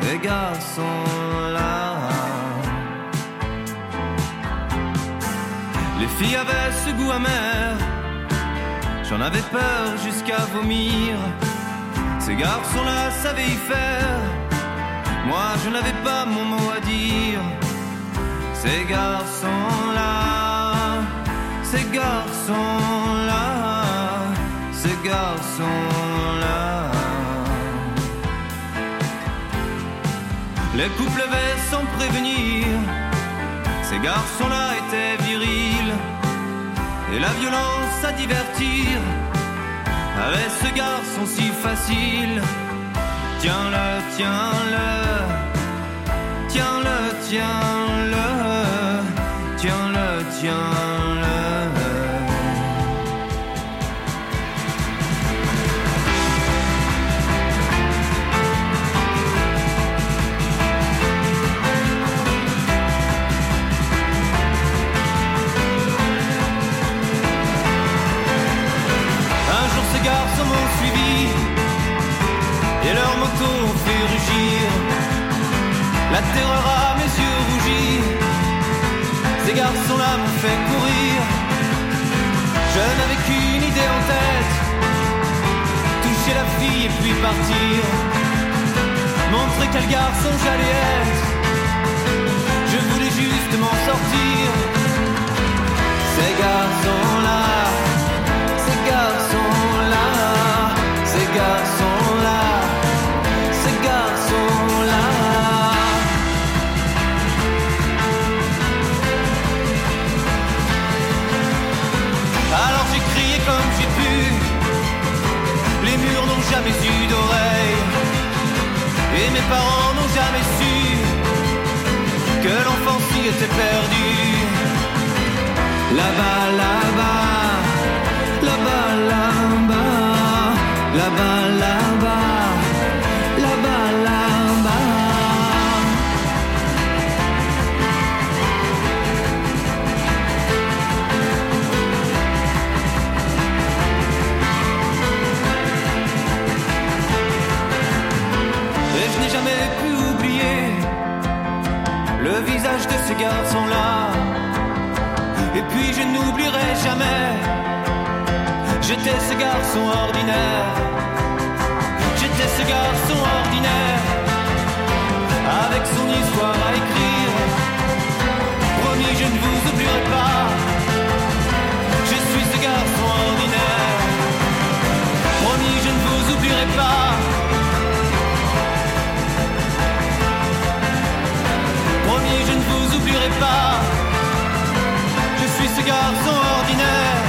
ces garçons-là. Les filles avaient ce goût amer. J'en avais peur jusqu'à vomir. Ces garçons-là savaient y faire. Moi, je n'avais pas mon mot à dire. Ces garçons-là, ces garçons-là, ces garçons-là. Les couples levaient sans prévenir. Ces garçons-là étaient virils. Et la violence à divertir avait ce garçon si facile. Tiens-le, tiens-le, tiens-le, tiens-le, tiens-le, tiens-le. La mes yeux rougis. Ces garçons-là m'ont fait courir. Je n'avais qu'une idée en tête. Toucher la fille et puis partir. Montrer quel garçon j'allais être. Je voulais juste m'en sortir. Ces garçons-là. Ces garçons-là, ces garçons-là, d'oreilles. Et mes parents n'ont jamais su que l'enfant s'y était perdu. Là-bas, là-bas, ces garçons-là. Et puis je n'oublierai jamais, j'étais ce garçon ordinaire. J'étais ce garçon ordinaire, avec son histoire à écrire. Promis, je ne vous oublierai pas, Je suis ce garçon ordinaire.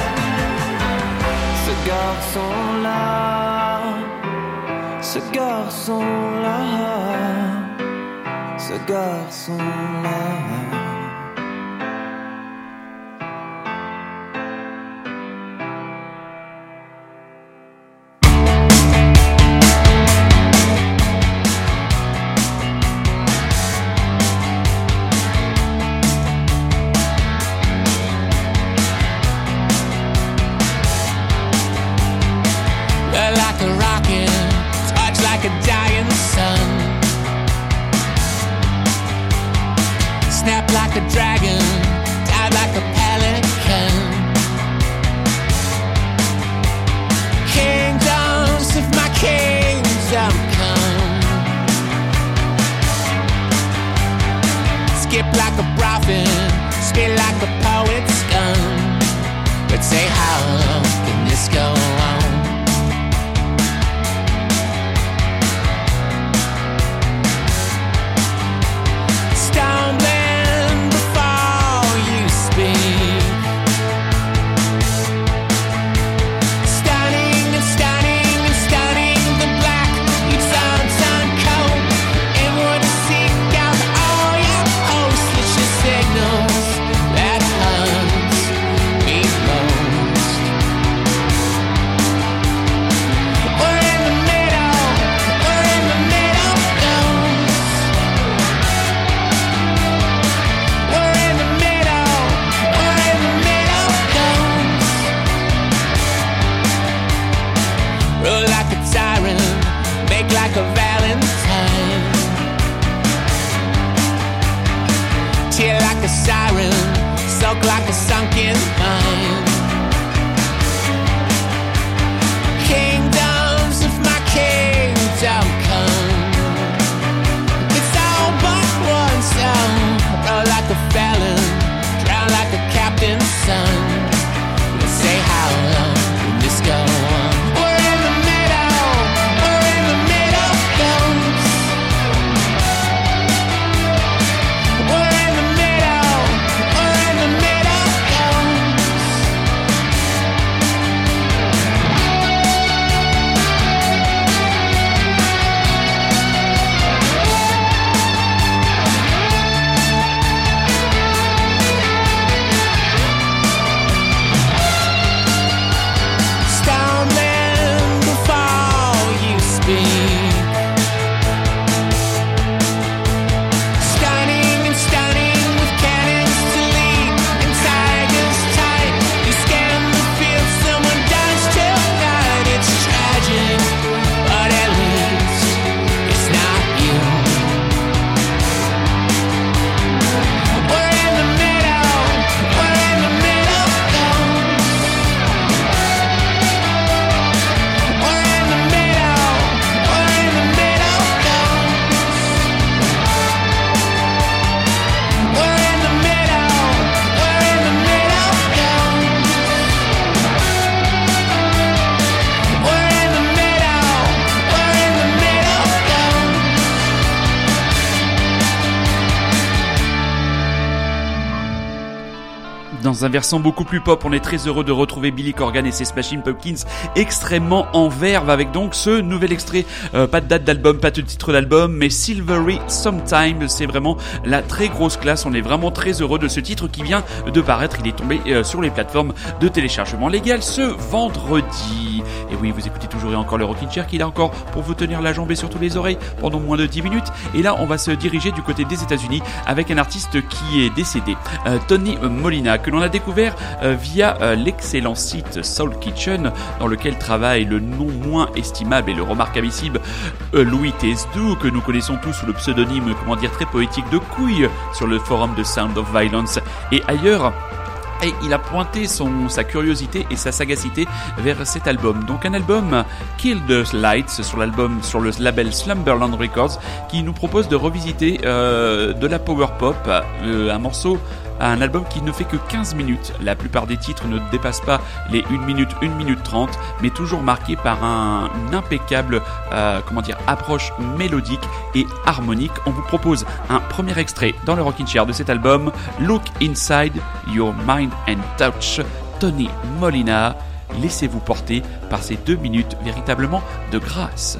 Ce garçon-là. Ce garçon-là. Ce garçon-là. Like a sunken versant beaucoup plus pop, on est très heureux de retrouver Billy Corgan et ses Smashing Pumpkins extrêmement en verve avec donc ce nouvel extrait. Euh, pas de date d'album, pas de titre d'album, mais Silvery Sometime. C'est vraiment la très grosse classe. On est vraiment très heureux de ce titre qui vient de paraître. Il est tombé euh, sur les plateformes de téléchargement légal ce vendredi. Et oui, vous écoutez toujours et encore le Rockin' Chair qui est encore pour vous tenir la jambe et surtout les oreilles pendant moins de 10 minutes. Et là, on va se diriger du côté des États-Unis avec un artiste qui est décédé, euh, Tony Molina, que l'on a découvert euh, via euh, l'excellent site Soul Kitchen, dans lequel travaille le non moins estimable et le remarquabissime Louis Tesdou, que nous connaissons tous sous le pseudonyme, comment dire, très poétique de Couille, sur le forum de Sound of Violence et ailleurs. Et il a pointé sa curiosité et sa sagacité vers cet album. Donc un album Kill the Lights sur le label Slumberland Records qui nous propose de revisiter euh, de la power pop, euh, un morceau un album qui ne fait que 15 minutes. La plupart des titres ne dépassent pas les 1 minute, 1 minute 30, mais toujours marqué par un, une impeccable euh, comment dire, approche mélodique et harmonique. On vous propose un premier extrait dans le Rockin' Chair de cet album, Look Inside Your Mind and Touch, Tony Molina. Laissez-vous porter par ces deux minutes véritablement de grâce.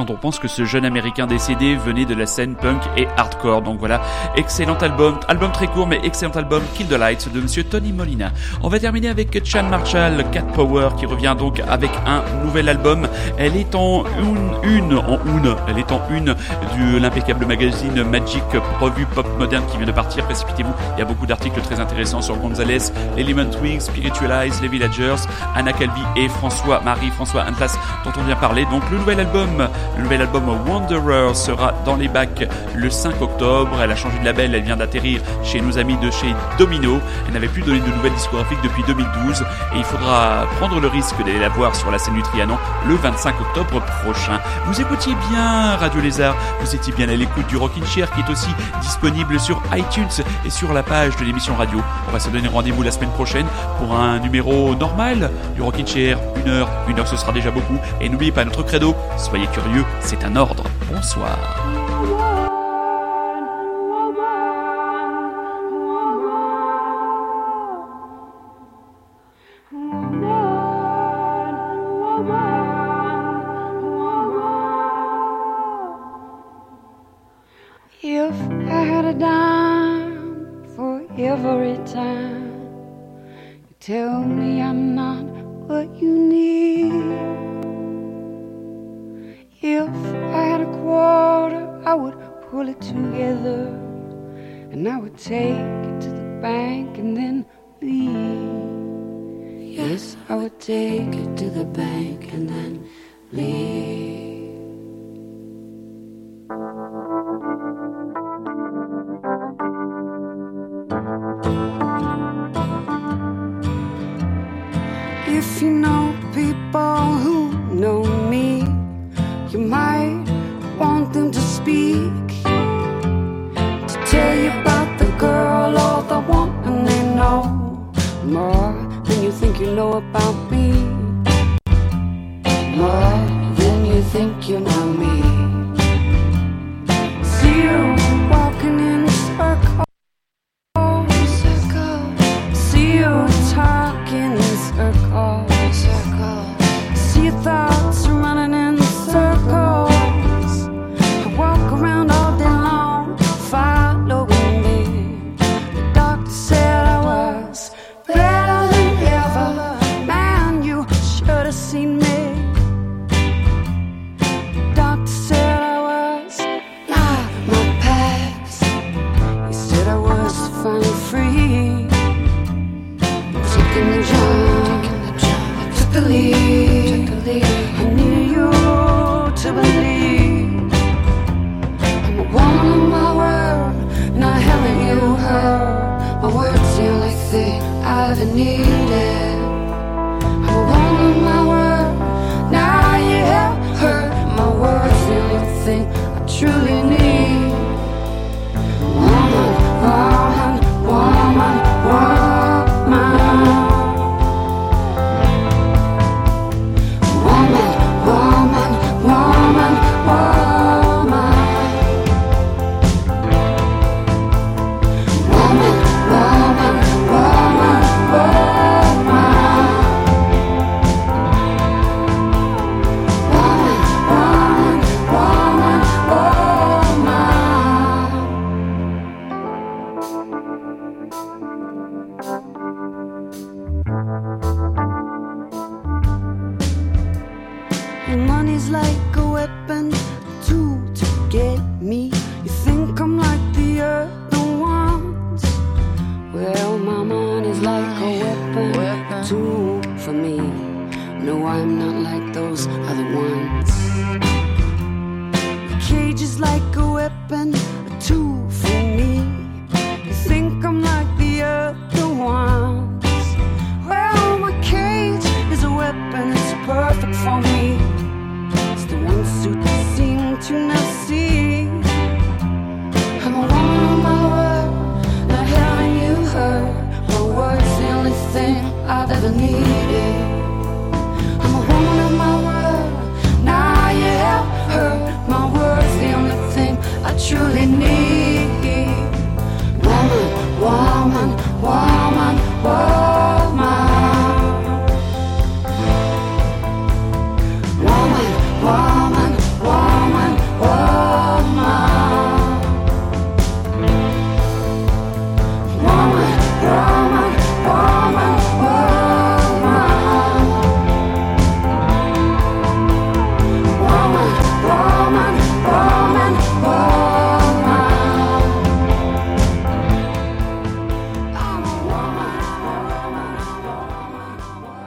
Quand on pense que ce jeune américain décédé venait de la scène punk et hardcore. Donc voilà, excellent album, album très court mais excellent album Kill the Lights de monsieur Tony Molina. On va terminer avec Chan Marshall, Cat Power qui revient donc avec un nouvel album. Elle est en une, en une, elle est en une de l'impeccable magazine Magic revue pop moderne qui vient de partir. Précipitez-vous, il y a beaucoup d'articles très intéressants sur Gonzalez, Element Wings, Spiritualize, Les Villagers, Anna Calvi et François Marie François Atlas dont on vient parler. Donc le nouvel album, le nouvel album Wanderer sera dans les bacs le 5 octobre. Elle a changé de label, elle vient d'atterrir chez nos amis de chez Domino. Elle n'avait plus donné de nouvelles discographiques depuis 2012 et il faudra prendre le risque d'aller la voir sur la scène du Trianon le 25 octobre prochain. Vous écoutiez bien Radio Lézard, vous étiez bien à l'écoute du Rockin' Chair qui est aussi disponible sur iTunes et sur la page de l'émission radio. On va se donner rendez-vous la semaine prochaine pour un numéro normal du Rockin' Chair. Une heure, une heure ce sera déjà beaucoup. Et n'oubliez pas notre credo, soyez curieux, c'est un ordre. Bonsoir.